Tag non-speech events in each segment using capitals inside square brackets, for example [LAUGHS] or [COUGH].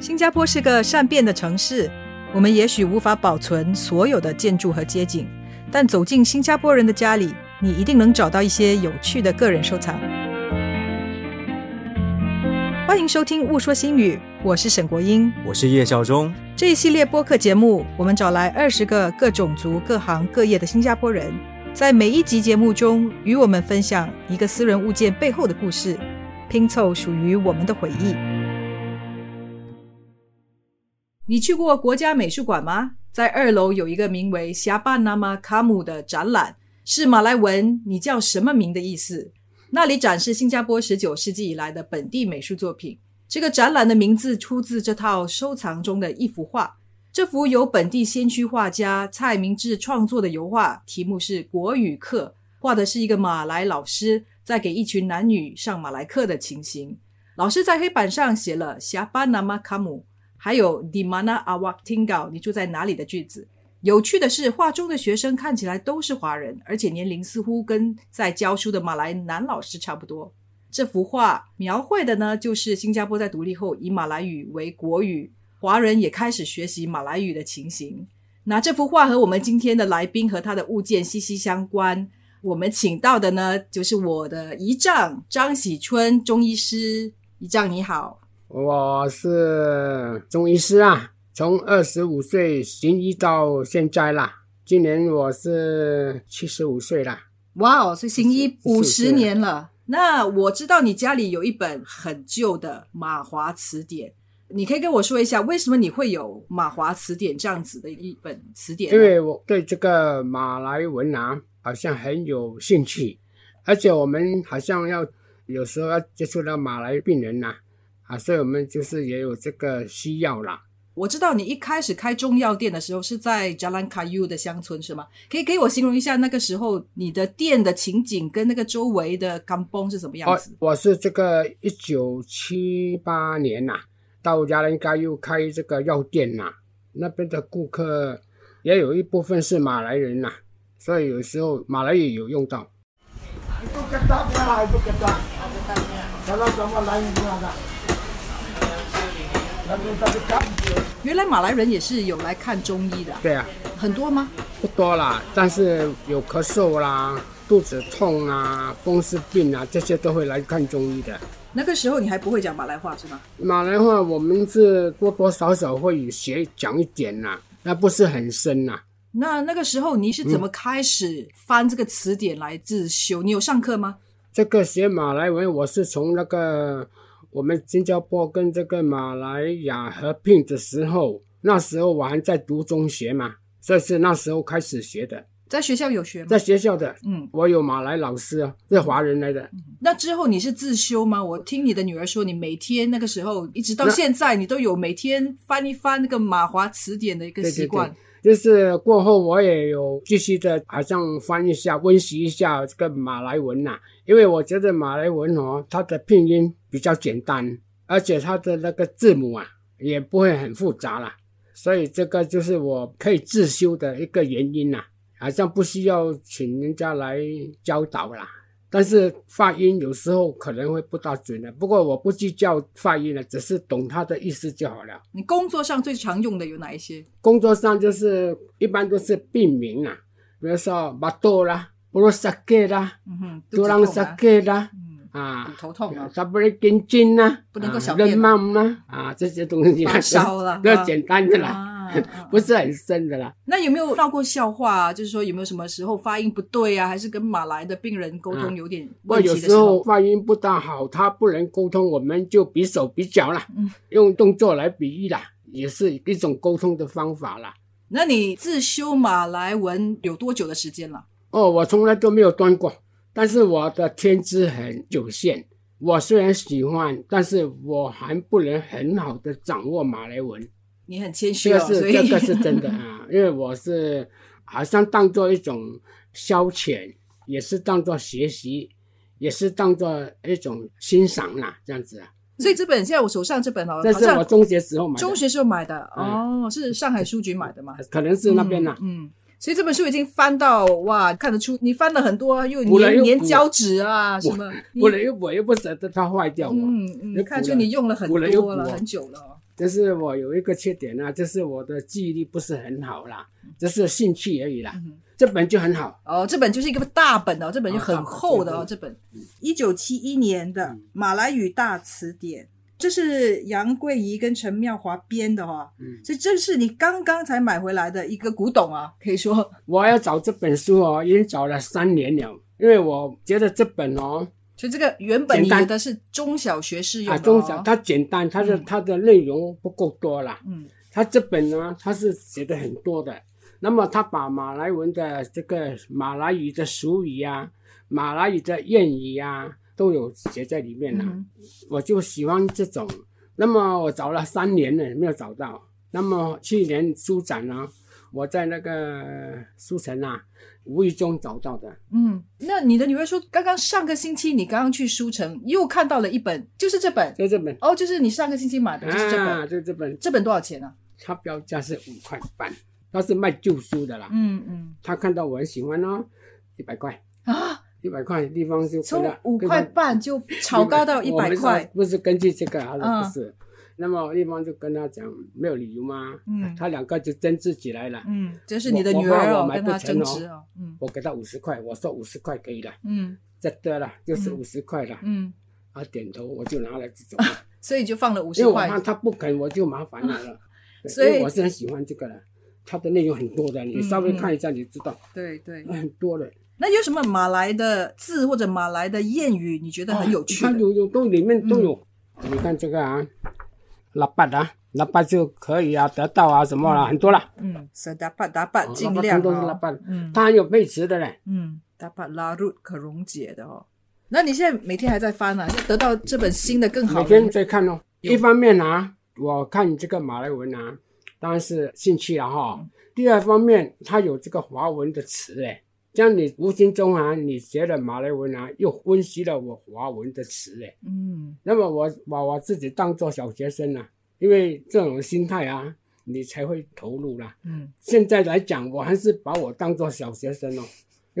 新加坡是个善变的城市，我们也许无法保存所有的建筑和街景，但走进新加坡人的家里，你一定能找到一些有趣的个人收藏。欢迎收听《误说新语》，我是沈国英，我是叶孝忠。这一系列播客节目，我们找来二十个各种族、各行各业的新加坡人，在每一集节目中与我们分享一个私人物件背后的故事，拼凑属于我们的回忆。你去过国家美术馆吗？在二楼有一个名为“霞巴纳玛卡姆”的展览，是马来文“你叫什么名”的意思。那里展示新加坡十九世纪以来的本地美术作品。这个展览的名字出自这套收藏中的一幅画。这幅由本地先驱画家蔡明志创作的油画，题目是《国语课》，画的是一个马来老师在给一群男女上马来课的情形。老师在黑板上写了“霞巴纳玛卡姆”。还有 Di mana awak tinggal？你住在哪里的句子。有趣的是，画中的学生看起来都是华人，而且年龄似乎跟在教书的马来男老师差不多。这幅画描绘的呢，就是新加坡在独立后以马来语为国语，华人也开始学习马来语的情形。那这幅画和我们今天的来宾和他的物件息息相关。我们请到的呢，就是我的姨丈张喜春中医师。姨丈你好。我是中医师啊，从二十五岁行医到现在啦。今年我是七十五岁啦。哇哦，所以行医五十年了。那我知道你家里有一本很旧的马华词典，你可以跟我说一下，为什么你会有马华词典这样子的一本词典？因为我对这个马来文啊，好像很有兴趣，而且我们好像要有时候要接触到马来病人呐。啊，所以我们就是也有这个需要啦。我知道你一开始开中药店的时候是在 Jalan Kayu 的乡村是吗？可以给我形容一下那个时候你的店的情景跟那个周围的甘崩是什么样子？我是这个一九七八年呐，到 Jalan Kayu 开这个药店呐，那边的顾客也有一部分是马来人呐，所以有时候马来语有用到。原来马来人也是有来看中医的，对啊，很多吗？不多啦，但是有咳嗽啦、肚子痛啊、风湿病啊，这些都会来看中医的。那个时候你还不会讲马来话是吗？马来话我们是多多少少会学讲一点呐，那不是很深呐。那那个时候你是怎么开始翻这个词典来自修？你有上课吗？这个学马来文，我是从那个。我们新加坡跟这个马来亚合并的时候，那时候我还在读中学嘛，这是那时候开始学的。在学校有学吗？在学校的，嗯，我有马来老师啊，是华人来的。那之后你是自修吗？我听你的女儿说，你每天那个时候一直到现在，你都有每天翻一翻那个马华词典的一个习惯。就是过后我也有继续的，好像翻一下、温习一下这个马来文呐，因为我觉得马来文哦，它的拼音比较简单，而且它的那个字母啊也不会很复杂啦，所以这个就是我可以自修的一个原因呐，好像不需要请人家来教导啦。但是发音有时候可能会不大准的，不过我不计较发音了，只是懂它的意思就好了。你工作上最常用的有哪一些？工作上就是一般都是病名啊，比如说马多啦、布罗萨克啦、嗯哼、杜朗萨克啦。啊，头痛啊，他不能跟筋呐，不能够小便呐，啊，这些东西发烧了，[LAUGHS] 比较简单的啦，[LAUGHS] 不是很深的啦。那有没有闹过笑话？啊？就是说有没有什么时候发音不对啊？还是跟马来的病人沟通有点问题的时候？发音不大好，他不能沟通，我们就比手比脚啦，用动作来比喻啦，也是一种沟通的方法啦。那你自修马来文有多久的时间了？哦，我从来都没有断过。但是我的天资很有限，我虽然喜欢，但是我还不能很好的掌握马来文。你很谦虚哦，这是这个是真的 [LAUGHS] 啊，因为我是好像当做一种消遣，也是当做学习，也是当做一种欣赏啦，这样子啊。所以这本现在我手上这本哦，这是我中学时候买的，中学时候买的哦，是上海书局买的吗？可能是那边啦，嗯。所以这本书已经翻到哇，看得出你翻了很多，又粘粘胶纸啊什么。补了又补，又不舍得它坏掉。嗯嗯，看出你用了很多了，很久了。但是我有一个缺点啊，就是我的记忆力不是很好啦，只是兴趣而已啦。这本就很好，哦，这本就是一个大本哦，这本就很厚的哦，啊这本一九七一年的马来语大词典，这是杨贵仪跟陈妙华编的哈、嗯。所以这是你刚刚才买回来的一个古董啊，可以说。我要找这本书哦，已经找了三年了，因为我觉得这本哦，所以这个原本你觉得是中小学适用啊，的、哦，中小它简单，它的嗯。它的内容不够多啦。嗯。它这本呢，它是写的很多的。那么它把马来文的这个马来语的俗语啊，马来语的谚语啊，都有写在里面了。嗯我就喜欢这种。那么我找了三年了，没有找到。那么去年书展呢，我在那个书城啊，无意中找到的。嗯，那你的女儿说，刚刚上个星期你刚刚去书城又看到了一本，就是这本就这本哦，就是你上个星期买的，就是这本，啊，就这本，这本多少钱呢、它标价是五块半，它是卖旧书的啦。嗯嗯他看到我很喜欢哦，一百块，啊，一百块的地方就从五块，半就炒高到一百块，不是根据这个啊，嗯不是。那么一方就跟他讲没有理由吗？嗯他两个就争执起来了。嗯，这是你的女儿哦，我我买不成哦争执哦，嗯我给他五十块，我说五十块可以了，嗯这得了，就是嗯五十块了。嗯，他点头，我就拿了这种，[LAUGHS] 所以就放了五十块为我怕他不肯，我就麻烦了 [LAUGHS] 了。所以我是很喜欢这个的，它的内容很多的，你嗯稍微嗯看一下你就知道，对对。很多的。那有什么马来的字或者马来的谚语，你觉得很有趣的？它有有都里面都有。嗯你看这个啊，拉巴啊，拉巴就可以啊，得到啊什么啦，很多啦。嗯，是打把打把，哦尽量都是哦拉巴，嗯它还有背词的嘞。嗯，打把拉入可溶解的哦。那你现在每天还在翻啊？就得到这本新的更好的每天在看哦。一方面啊，我看这个马来文啊，当然是兴趣了哈。第二方面，它有这个华文的词哎，这样你无形中啊，你学了马来文啊，又分析了我华文的词哎。嗯那么我把我自己当做小学生啊，因为这种心态啊，你才会投入啦。嗯现在来讲，我还是把我当做小学生哦，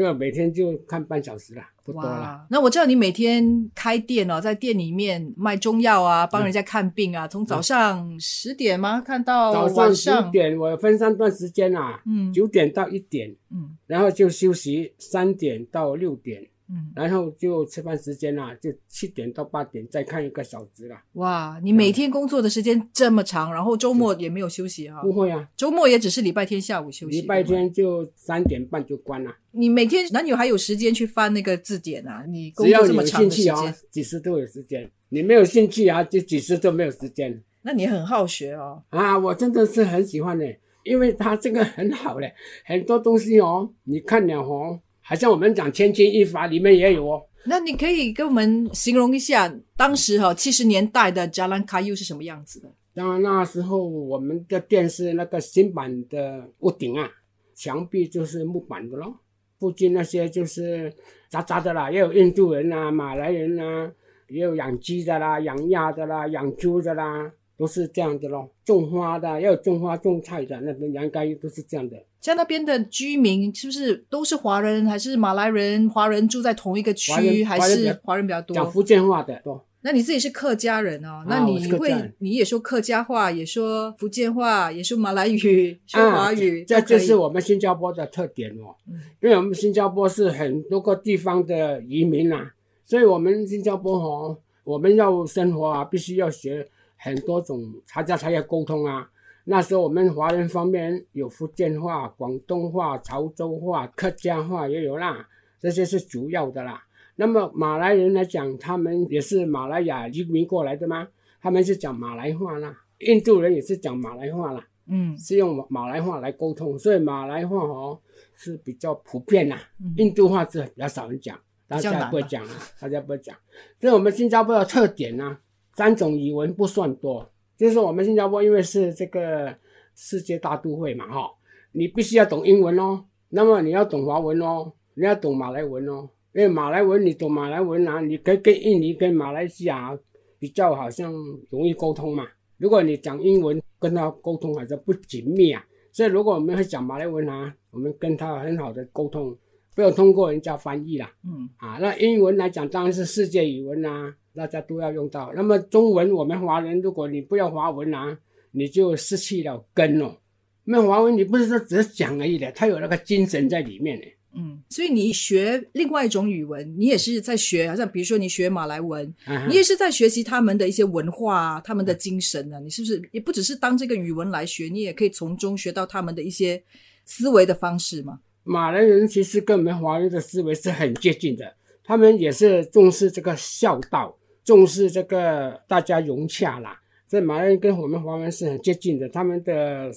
因为每天就看半小时啦，不多啦。那我知道你每天开店哦，在店里面卖中药啊，帮人家看病啊，从早上十点吗？看到早晚上。九点，我分三段时间啊，嗯。九点到一点，嗯。然后就休息三点到六点，嗯，然后就吃饭时间啊，就七点到八点再看一个小时啦。哇，你每天工作的时间这么长，然后周末也没有休息啊？不会啊，周末也只是礼拜天下午休息。礼拜，天就三点半就关了。你每天哪有还有时间去翻那个字典啊？你工只要你有作这么长兴趣的时间，啊，几时都有时间；你没有兴趣啊，就几时都没有时间。那你很好学哦。啊，我真的是很喜欢的，因为它这个很好嘞，很多东西哦，你看了哦，好像我们讲千钧一发里面也有哦。那你可以跟我们形容一下当时哈七十年代的 Jalan Kayu 是什么样子的？当然那时候我们的店是那个新版的屋顶啊，墙壁就是木板的咯，附近那些就是杂杂的啦，也有印度人啊、马来人啊，也有养鸡的啦、养鸭的啦、养猪的啦，都是这样的咯。种花的也有种花种菜的，那边应该都是这样的。像那边的居民是不是都是华人，还是马来人？华人住在同一个华区，还是华人比较多？讲福建话的多。那你自己是客家人哦，那你会你也说客家话，也说福建话，也说马来语，[LAUGHS] 说华语，啊这就是我们新加坡的特点哦。嗯因为我们新加坡是很多个地方的移民啊，所以我们新加坡哦，我们要生活啊，必须要学很多种，大家才要沟通啊。那时候我们华人方面有福建话、广东话、潮州话、客家话也有啦，这些是主要的啦。那么马来人来讲，他们也是马来亚移民过来的吗？他们是讲马来话啦，印度人也是讲马来话啦。嗯是用马马来话来沟通，所以马来话哦是比较普遍啦、嗯印度话是比较少人讲，大家不会讲啊，大家不会讲。这是我们新加坡的特点呢、三种语文不算多，就是我们新加坡因为是这个世界大都会嘛，哈，你必须要懂英文哦，那么你要懂华文哦，你要懂马来文哦，因为马来文你懂马来文啊，你可以跟印尼、跟马来西亚比较好像容易沟通嘛。如果你讲英文，跟他沟通好像不紧密啊，所以如果我们会讲马来文啊，我们跟他很好的沟通，不要通过人家翻译啦。嗯啊，那英文来讲当然是世界语文啦、大家都要用到。那么中文，我们华人如果你不要华文啊，你就失去了根哦。那华文你不是说只是讲而已的，它有那个精神在里面的。嗯，所以你学另外一种语文，你也是在学，好像比如说你学马来文，啊你也是在学习他们的一些文化啊，他们的精神啊。你是不是也不只是当这个语文来学，你也可以从中学到他们的一些思维的方式嘛？马来人其实跟我们华人的思维是很接近的，他们也是重视这个孝道，重视这个大家融洽啦。这马来人跟我们华人是很接近的，他们的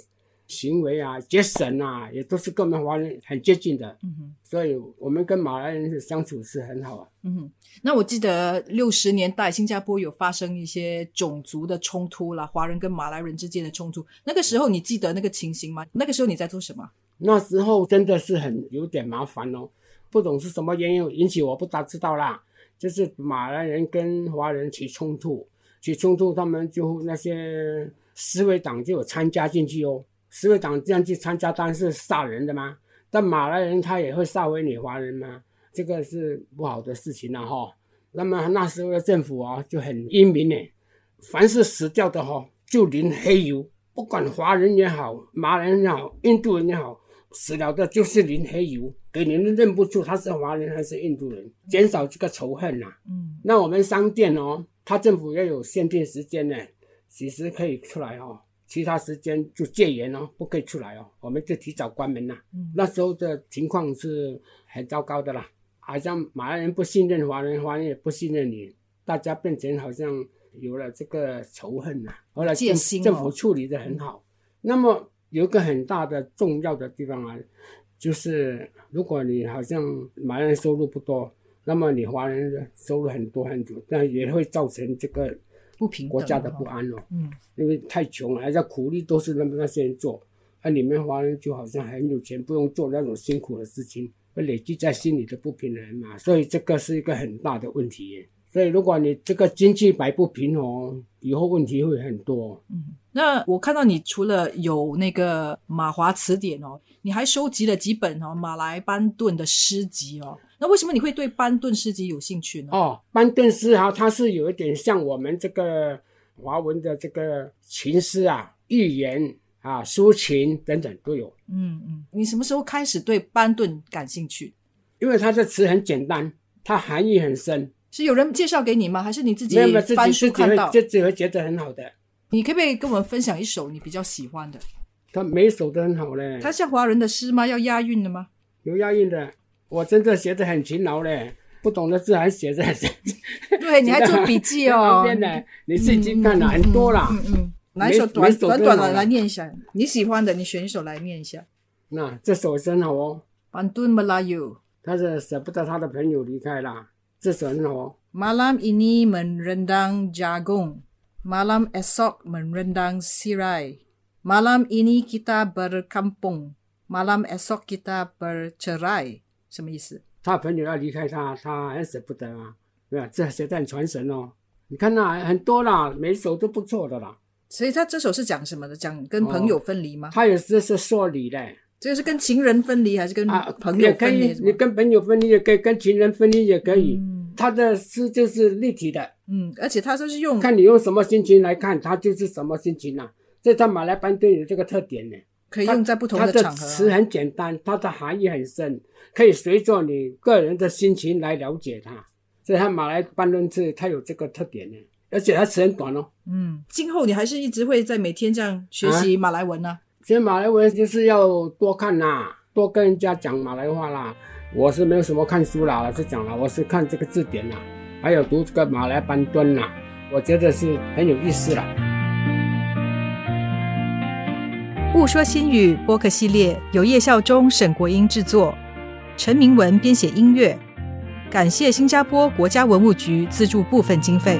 行为啊、节省啊，也都是跟我们华人很接近的。嗯哼，所以我们跟马来人的相处是很好啊。嗯哼。那我记得六十年代新加坡有发生一些种族的冲突啦，华人跟马来人之间的冲突。那个时候你记得那个情形吗？那个时候你在做什么？那时候真的是很有点麻烦哦，不懂是什么原因引起，我不大知道啦。就是马来人跟华人起冲突，起冲突，他们就那些思维党就有参加进去哦。思维党这样去参加，当然是杀人的嘛。但马来人他也会杀回你华人嘛，这个是不好的事情了、哈。那么那时候的政府啊就很英明呢，凡是死掉的哈、就淋黑油，不管华人也好，马来人也好，印度人也好，死了的就是淋黑油，给你们认不出他是华人还是印度人，减少这个仇恨呐、嗯。那我们商店哦，他政府要有限定时间呢，几时可以出来哦，其他时间就戒严哦，不可以出来哦，我们就提早关门啦。嗯。那时候的情况是很糟糕的啦，好像马来人不信任华人，华人也不信任你，大家变成好像有了这个仇恨呐、后来政府处理的很好。那么有一个很大的重要的地方啊，就是如果你好像马来人收入不多，那么你华人的收入很多很多，那也会造成这个不平等国家的不安哦。嗯因为太穷了，还要苦力都是那么那些人做，那你们华人就好像很有钱，不用做那种辛苦的事情，会累积在心里的不平衡嘛，所以这个是一个很大的问题。所以如果你这个经济摆不平衡，以后问题会很多。嗯。那我看到你除了有那个马华词典哦，你还收集了几本哦马来班顿的诗集哦。那为什么你会对班顿诗集有兴趣呢？哦，班顿诗哈，它是有一点像我们这个华文的这个情诗啊、寓言啊、抒情等等都有，嗯嗯，你什么时候开始对班顿感兴趣？因为它的词很简单，它含义很深，是有人介绍给你吗？还是你自己翻书看到？会自己会觉得很好的。你可不可以跟我们分享一首你比较喜欢的？他每首都很好嘞，他像华人的诗吗？要押韵的吗？有押韵的。我真的写的很勤劳嘞，不懂的字还写着。对，你还做笔记旁哦。边的你自己看了很多啦。嗯嗯，哪一首短短短的来念一下？你喜欢的，你选一首来念一下。那这首真好哦，班顿 Melayu。他是舍不得他的朋友离开啦，这首很好哦。Malam ini merendang jagung. Malam esok merendang sirai. Malam ini kita berkampung. Malam esok kita bercerai. 什么意思？他朋友要离开他，他很舍不得啊，对吧？这写的很传神哦。你看那很多啦，每首都不错的啦。所以他这首是讲什么的？讲跟朋友分离吗？他有时是说理的这个是跟情人分离，还是跟啊，朋友也可以，分离？你跟朋友分离也可以，跟情人分离也可以。嗯他的诗就是立体的，嗯，而且他就是用看你用什么心情来看，他就是什么心情啊。这在马来班顿有这个特点呢。可以用在不同的场合啊、词很简单，它的含义很深，可以随着你个人的心情来了解它。所以它马来班论字它有这个特点呢，而且它词很短哦。嗯，今后你还是一直会在每天这样学习马来文呢、所以马来文就是要多看啦，多跟人家讲马来话啦。我是没有什么看书啦，老实讲啦，我是看这个字典啦，还有读这个马来班顿啦，我觉得是很有意思啦。雾说新语播客系列由叶孝忠、沈国英制作，陈明文编写音乐，感谢新加坡国家文物局资助部分经费。